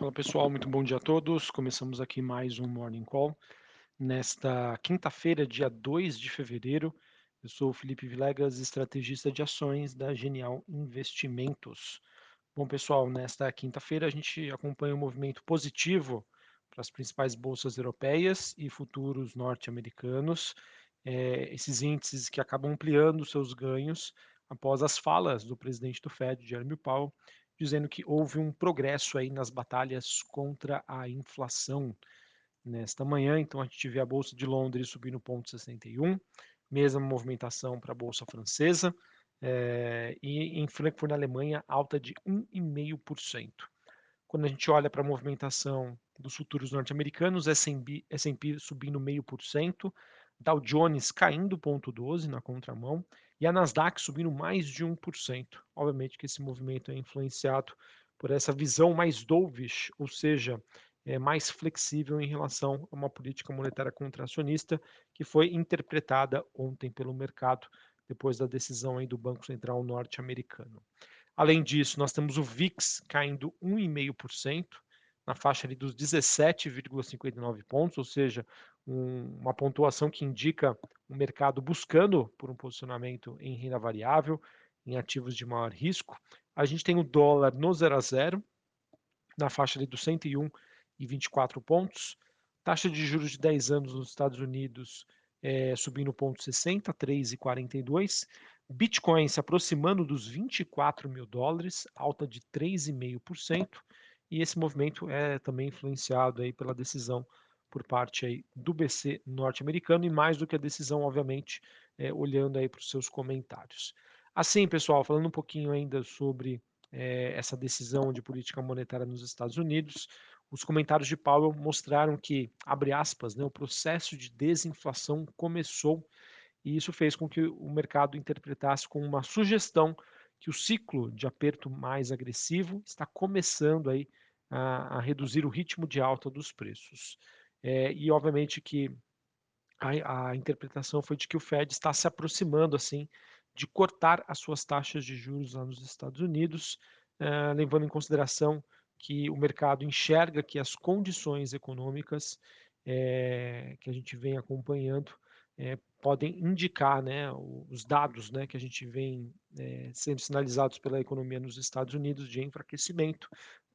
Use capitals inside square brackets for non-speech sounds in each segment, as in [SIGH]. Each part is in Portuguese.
Fala pessoal, muito bom dia a todos. Começamos aqui mais um Morning Call. Nesta quinta-feira, dia 2 de fevereiro, eu sou o Felipe Vilegas, estrategista de ações da Genial Investimentos. Bom pessoal, nesta quinta-feira a gente acompanha um movimento positivo para as principais bolsas europeias e futuros norte-americanos. É, esses índices que acabam ampliando seus ganhos após as falas do presidente do Fed, Jeremy Powell, dizendo que houve um progresso aí nas batalhas contra a inflação nesta manhã. Então a gente vê a bolsa de Londres subindo 0,61, mesma movimentação para a bolsa francesa é, e em Frankfurt na Alemanha alta de 1,5%. Quando a gente olha para a movimentação dos futuros norte-americanos, S&P, subindo 0,5%, Dow Jones caindo 0,12 na contramão e a Nasdaq subindo mais de 1%. Obviamente que esse movimento é influenciado por essa visão mais dovish, ou seja, é mais flexível em relação a uma política monetária contracionista que foi interpretada ontem pelo mercado depois da decisão aí do Banco Central norte-americano. Além disso, nós temos o VIX caindo 1,5%, na faixa ali dos 17,59 pontos, ou seja, um, uma pontuação que indica o mercado buscando por um posicionamento em renda variável, em ativos de maior risco. A gente tem o dólar no 0 a 0, na faixa ali dos 101,24 pontos. Taxa de juros de 10 anos nos Estados Unidos é, subindo 0,60, 3,42. Bitcoin se aproximando dos 24 mil dólares, alta de 3,5%. E esse movimento é também influenciado aí pela decisão por parte aí do BC norte-americano e mais do que a decisão, obviamente, é, olhando aí para os seus comentários. Assim, pessoal, falando um pouquinho ainda sobre é, essa decisão de política monetária nos Estados Unidos, os comentários de Powell mostraram que, abre aspas, né, o processo de desinflação começou e isso fez com que o mercado interpretasse como uma sugestão que o ciclo de aperto mais agressivo está começando aí a, a reduzir o ritmo de alta dos preços. É, e obviamente que a, a, interpretação foi de que o Fed está se aproximando assim de cortar as suas taxas de juros lá nos Estados Unidos, é, levando em consideração que o mercado enxerga que as condições econômicas é, que a gente vem acompanhando podem indicar, né, os dados, né, que a gente vem sendo sinalizados pela economia nos Estados Unidos de enfraquecimento,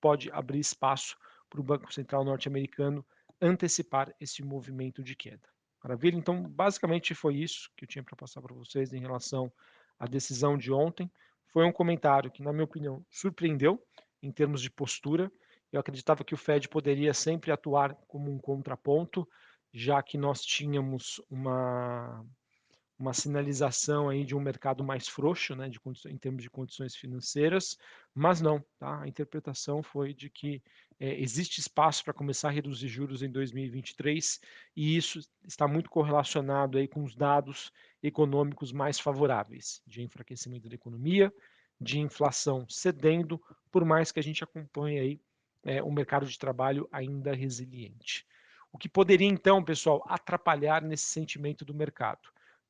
pode abrir espaço para o Banco Central norte-americano antecipar esse movimento de queda. Maravilha? Então, basicamente foi isso que eu tinha para passar para vocês em relação à decisão de ontem. Foi um comentário que, na minha opinião, surpreendeu em termos de postura. Eu acreditava que o Fed poderia sempre atuar como um contraponto, já que nós tínhamos uma uma sinalização aí de um mercado mais frouxo, né, de, em termos de condições financeiras, mas não, tá? A interpretação foi de que é, existe espaço para começar a reduzir juros em 2023 e isso está muito correlacionado aí com os dados econômicos mais favoráveis de enfraquecimento da economia, de inflação cedendo, por mais que a gente acompanhe aí é, o mercado de trabalho ainda resiliente. O que poderia então, pessoal, atrapalhar nesse sentimento do mercado?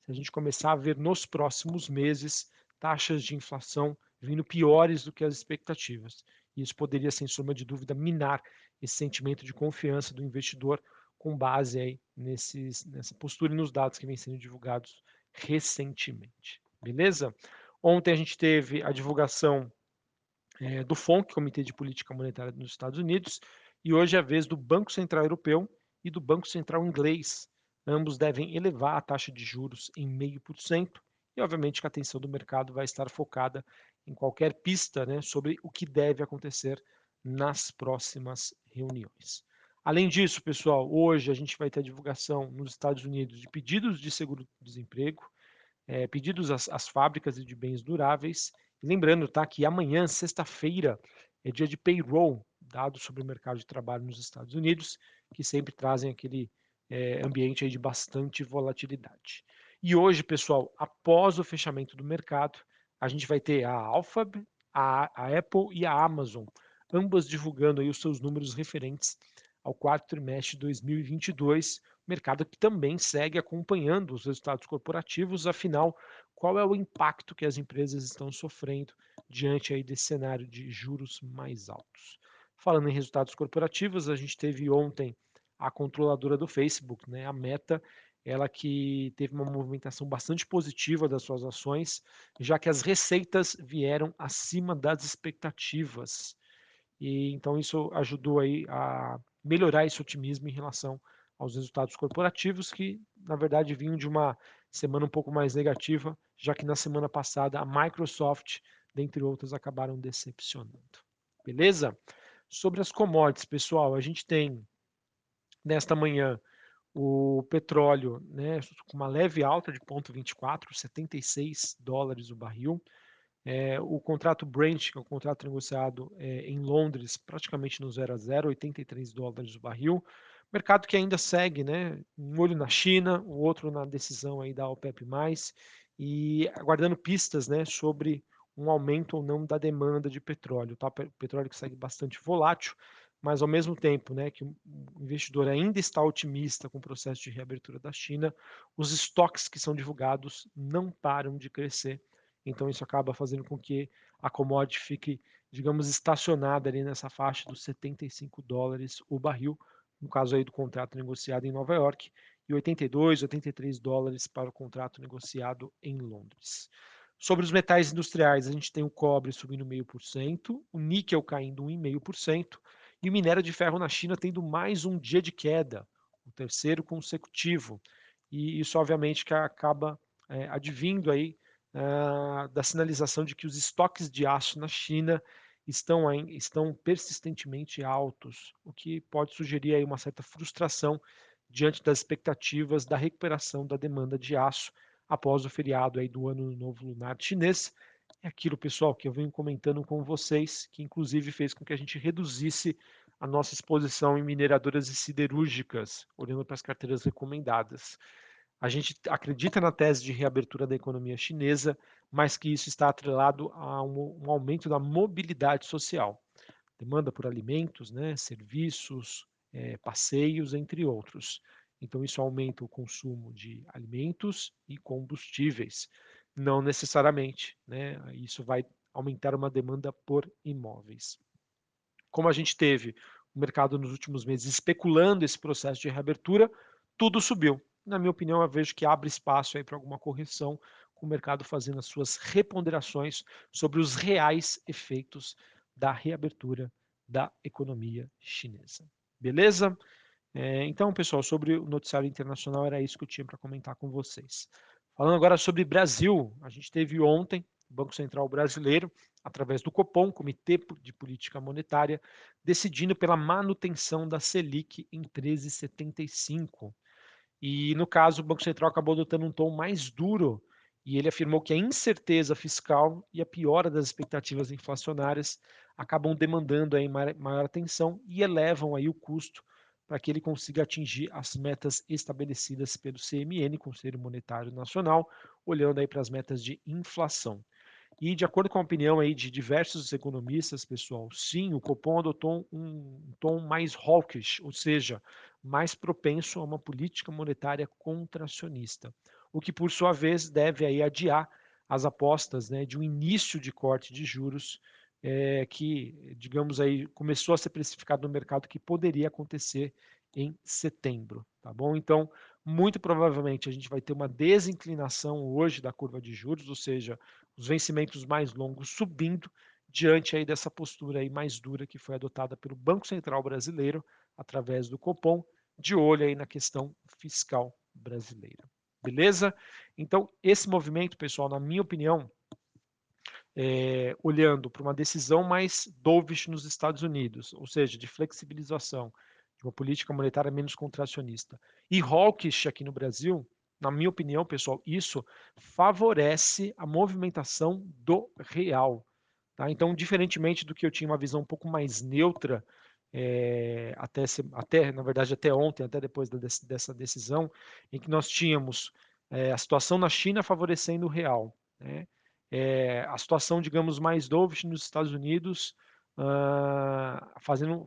Se a gente começar a ver nos próximos meses taxas de inflação vindo piores do que as expectativas. E isso poderia, sem sombra de dúvida, minar esse sentimento de confiança do investidor com base aí nesses, nessa postura e nos dados que vêm sendo divulgados recentemente. Beleza? Ontem a gente teve a divulgação é, do FONC, Comitê de Política Monetária dos Estados Unidos, e hoje é a vez do Banco Central Europeu e do Banco Central Inglês, Ambos devem elevar a taxa de juros em 0,5%, e obviamente que a atenção do mercado vai estar focada em qualquer pista né, sobre o que deve acontecer nas próximas reuniões. Além disso, pessoal, hoje a gente vai ter a divulgação nos Estados Unidos de pedidos de seguro-desemprego, é, pedidos às, às, fábricas e de bens duráveis. E lembrando tá, que amanhã, sexta-feira, é dia de payroll, dados sobre o mercado de trabalho nos Estados Unidos, que sempre trazem aquele é, ambiente aí de bastante volatilidade. E hoje, pessoal, após o fechamento do mercado, a gente vai ter a Alphabet, a, a Apple e a Amazon, ambas divulgando aí os seus números referentes ao quarto trimestre de 2022, mercado que também segue acompanhando os resultados corporativos, afinal, qual é o impacto que as empresas estão sofrendo diante aí desse cenário de juros mais altos. Falando em resultados corporativos, a gente teve ontem a controladora do Facebook, né, a Meta, ela que teve uma movimentação bastante positiva das suas ações, já que as receitas vieram acima das expectativas. E então isso ajudou aí a melhorar esse otimismo em relação aos resultados corporativos que, na verdade, vinham de uma semana um pouco mais negativa, já que na semana passada a Microsoft, dentre outras, acabaram decepcionando. Beleza? Sobre as commodities, pessoal, a gente tem nesta manhã o petróleo né, com uma leve alta de 0,24, 76 dólares o barril. É, o contrato Brent, que é o contrato negociado é, em Londres, praticamente no 0 a 0, 83 dólares o barril. Mercado que ainda segue, né? Um olho na China, o outro na decisão aí da OPEP+, e aguardando pistas, né, sobre um aumento ou não da demanda de petróleo. Tá? Petróleo que segue bastante volátil, mas ao mesmo tempo né, que o investidor ainda está otimista com o processo de reabertura da China, os estoques que são divulgados não param de crescer. Então isso acaba fazendo com que a commodity fique, digamos, estacionada ali nessa faixa dos 75 dólares o barril, no caso aí do contrato negociado em Nova York, e 82, 83 dólares para o contrato negociado em Londres. Sobre os metais industriais, a gente tem o cobre subindo 0,5%, o níquel caindo 1,5%, e o minério de ferro na China tendo mais um dia de queda, o terceiro consecutivo. E isso, obviamente, que acaba é, advindo aí uh, da sinalização de que os estoques de aço na China estão, estão persistentemente altos, o que pode sugerir aí uma certa frustração diante das expectativas da recuperação da demanda de aço após o feriado aí do Ano Novo Lunar Chinês. É aquilo, pessoal, que eu venho comentando com vocês, que inclusive fez com que a gente reduzisse a nossa exposição em mineradoras e siderúrgicas, olhando para as carteiras recomendadas. A gente acredita na tese de reabertura da economia chinesa, mas que isso está atrelado a um, um aumento da mobilidade social. Demanda por alimentos, né, serviços, é, passeios, entre outros. Então, isso aumenta o consumo de alimentos e combustíveis. Não necessariamente, né? Isso vai aumentar uma demanda por imóveis. Como a gente teve o mercado nos últimos meses especulando esse processo de reabertura, tudo subiu na minha opinião, eu vejo que abre espaço aí para alguma correção, com o mercado fazendo as suas reponderações sobre os reais efeitos da reabertura da economia chinesa. Beleza? É, então, pessoal, sobre o noticiário internacional, era isso que eu tinha para comentar com vocês. Falando agora sobre Brasil, a gente teve ontem o Banco Central Brasileiro, através do Copom, Comitê de Política Monetária, decidindo pela manutenção da Selic em 13,75. E no caso, o Banco Central acabou adotando um tom mais duro e ele afirmou que a incerteza fiscal e a piora das expectativas inflacionárias acabam demandando aí maior atenção e elevam aí o custo para que ele consiga atingir as metas estabelecidas pelo CMN, Conselho Monetário Nacional, olhando aí para as metas de inflação. E de acordo com a opinião aí de diversos economistas, pessoal, sim, o Copom adotou um tom mais hawkish, ou seja, mais propenso a uma política monetária contracionista, o que por sua vez deve aí adiar as apostas né, de um início de corte de juros é, que, digamos aí, começou a ser precificado no mercado que poderia acontecer em setembro, tá bom? Então, muito provavelmente a gente vai ter uma desinclinação hoje da curva de juros, ou seja, os vencimentos mais longos subindo diante aí dessa postura aí mais dura que foi adotada pelo Banco Central Brasileiro através do Copom, de olho aí na questão fiscal brasileira. Beleza? Então, esse movimento, pessoal, na minha opinião, é, olhando para uma decisão mais dovish nos Estados Unidos, ou seja, de flexibilização, de uma política monetária menos contracionista, e hawkish aqui no Brasil, na minha opinião, pessoal, isso favorece a movimentação do real. Tá? Então, diferentemente do que eu tinha uma visão um pouco mais neutra, é, até, até, na verdade, até ontem, até depois da, dessa decisão, em que nós tínhamos é, a situação na China favorecendo o real, né? É, a situação, digamos, mais dovish nos Estados Unidos, uh, fazendo,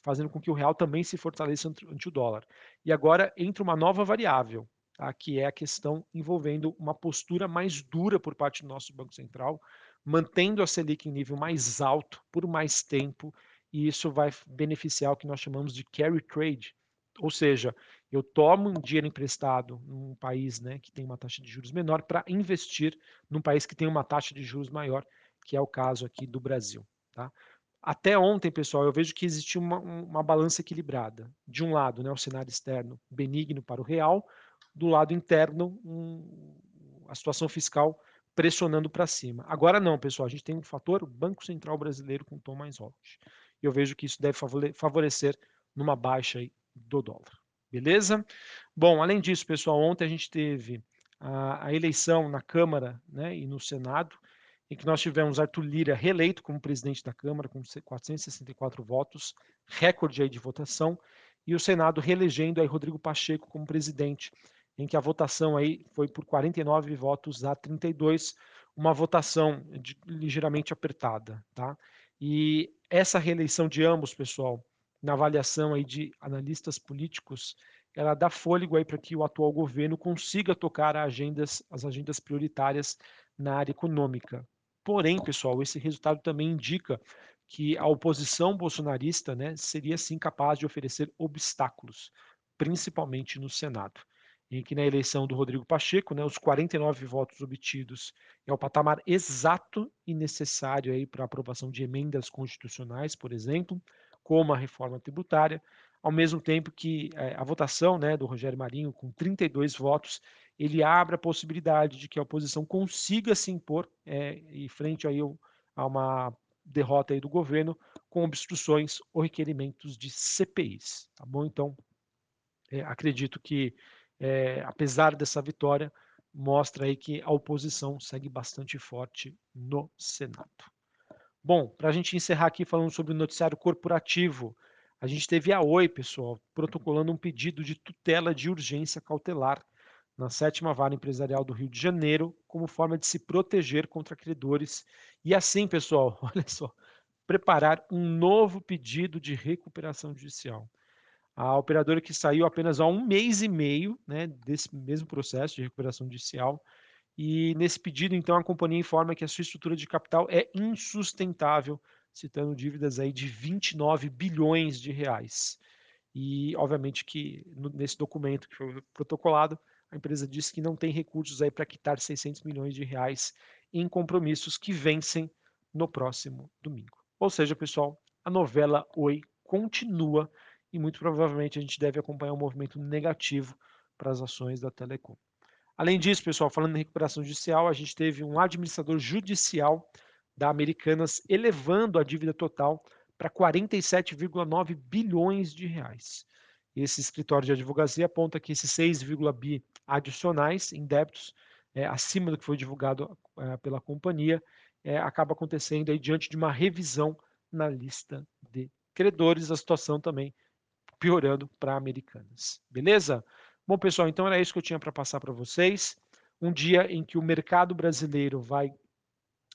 fazendo com que o real também se fortaleça ante, o dólar. E agora entra uma nova variável, tá? que é a questão envolvendo uma postura mais dura por parte do nosso Banco Central, mantendo a Selic em nível mais alto por mais tempo e isso vai beneficiar o que nós chamamos de carry trade, ou seja, eu tomo um dinheiro emprestado num país né, que tem uma taxa de juros menor para investir num país que tem uma taxa de juros maior, que é o caso aqui do Brasil. Tá? Até ontem, pessoal, eu vejo que existia uma, uma balança equilibrada. De um lado, né, o cenário externo benigno para o real, do lado interno, um, a situação fiscal pressionando para cima. Agora não, pessoal, a gente tem um fator Banco Central Brasileiro com tom mais alto. Eu vejo que isso deve favorecer numa baixa do dólar. Beleza? Bom, além disso, pessoal, ontem a gente teve a, a eleição na Câmara né, e no Senado, em que nós tivemos Arthur Lira reeleito como presidente da Câmara, com 464 votos, recorde aí de votação, e o Senado reelegendo aí Rodrigo Pacheco como presidente, em que a votação aí foi por 49 votos a 32, uma votação de, ligeiramente apertada, tá? E essa reeleição de ambos, pessoal, na avaliação aí de analistas políticos, ela dá fôlego aí para que o atual governo consiga tocar agendas, as agendas prioritárias na área econômica. Porém, pessoal, esse resultado também indica que a oposição bolsonarista né, seria sim capaz de oferecer obstáculos, principalmente no Senado em que na eleição do Rodrigo Pacheco, né, os 49 votos obtidos é o patamar exato e necessário para a aprovação de emendas constitucionais, por exemplo, como a reforma tributária, ao mesmo tempo que é, a votação né, do Rogério Marinho, com 32 votos, ele abre a possibilidade de que a oposição consiga se impor é, e frente aí a uma derrota aí do governo com obstruções ou requerimentos de CPIs, tá bom? Então, é, acredito que é, apesar dessa vitória, mostra aí que a oposição segue bastante forte no Senado. Bom, para a gente encerrar aqui falando sobre o noticiário corporativo, a gente teve a Oi, pessoal, protocolando um pedido de tutela de urgência cautelar na sétima vara empresarial do Rio de Janeiro, como forma de se proteger contra credores e assim, pessoal, [LAUGHS] olha só, preparar um novo pedido de recuperação judicial. A operadora que saiu apenas há um mês e meio né, desse mesmo processo de recuperação judicial. E nesse pedido, então, a companhia informa que a sua estrutura de capital é insustentável, citando dívidas aí de 29 bilhões de reais. E, obviamente, que nesse documento que foi protocolado, a empresa disse que não tem recursos aí para quitar 600 milhões de reais em compromissos que vencem no próximo domingo. Ou seja, pessoal, a novela Oi continua e muito provavelmente a gente deve acompanhar um movimento negativo para as ações da Telecom. Além disso, pessoal, falando em recuperação judicial, a gente teve um administrador judicial da Americanas elevando a dívida total para 47,9 bilhões de reais. Esse escritório de advocacia aponta que esses 6, bi adicionais em débitos, é, acima do que foi divulgado é, pela companhia, é, acaba acontecendo aí diante de uma revisão na lista de credores. A situação também piorando para Americanas. Beleza? Bom, pessoal, então era isso que eu tinha para passar para vocês. Um dia em que o mercado brasileiro vai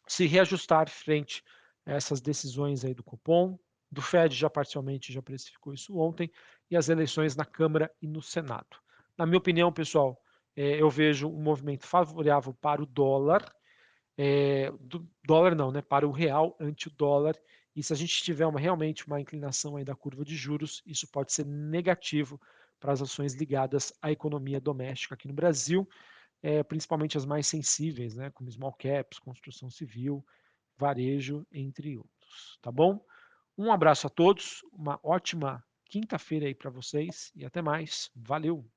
se reajustar frente a essas decisões aí do Copom, do Fed já parcialmente já precificou isso ontem, e as eleições na Câmara e no Senado. Na minha opinião, pessoal, é, eu vejo um movimento favorável para o dólar, é, do dólar não, né, para o real ante o dólar, e se a gente tiver uma, realmente uma inclinação aí da curva de juros, isso pode ser negativo para as ações ligadas à economia doméstica aqui no Brasil, é, principalmente as mais sensíveis, né, como small caps, construção civil, varejo, entre outros. Tá bom? Um abraço a todos, uma ótima quinta-feira aí para vocês e até mais. Valeu!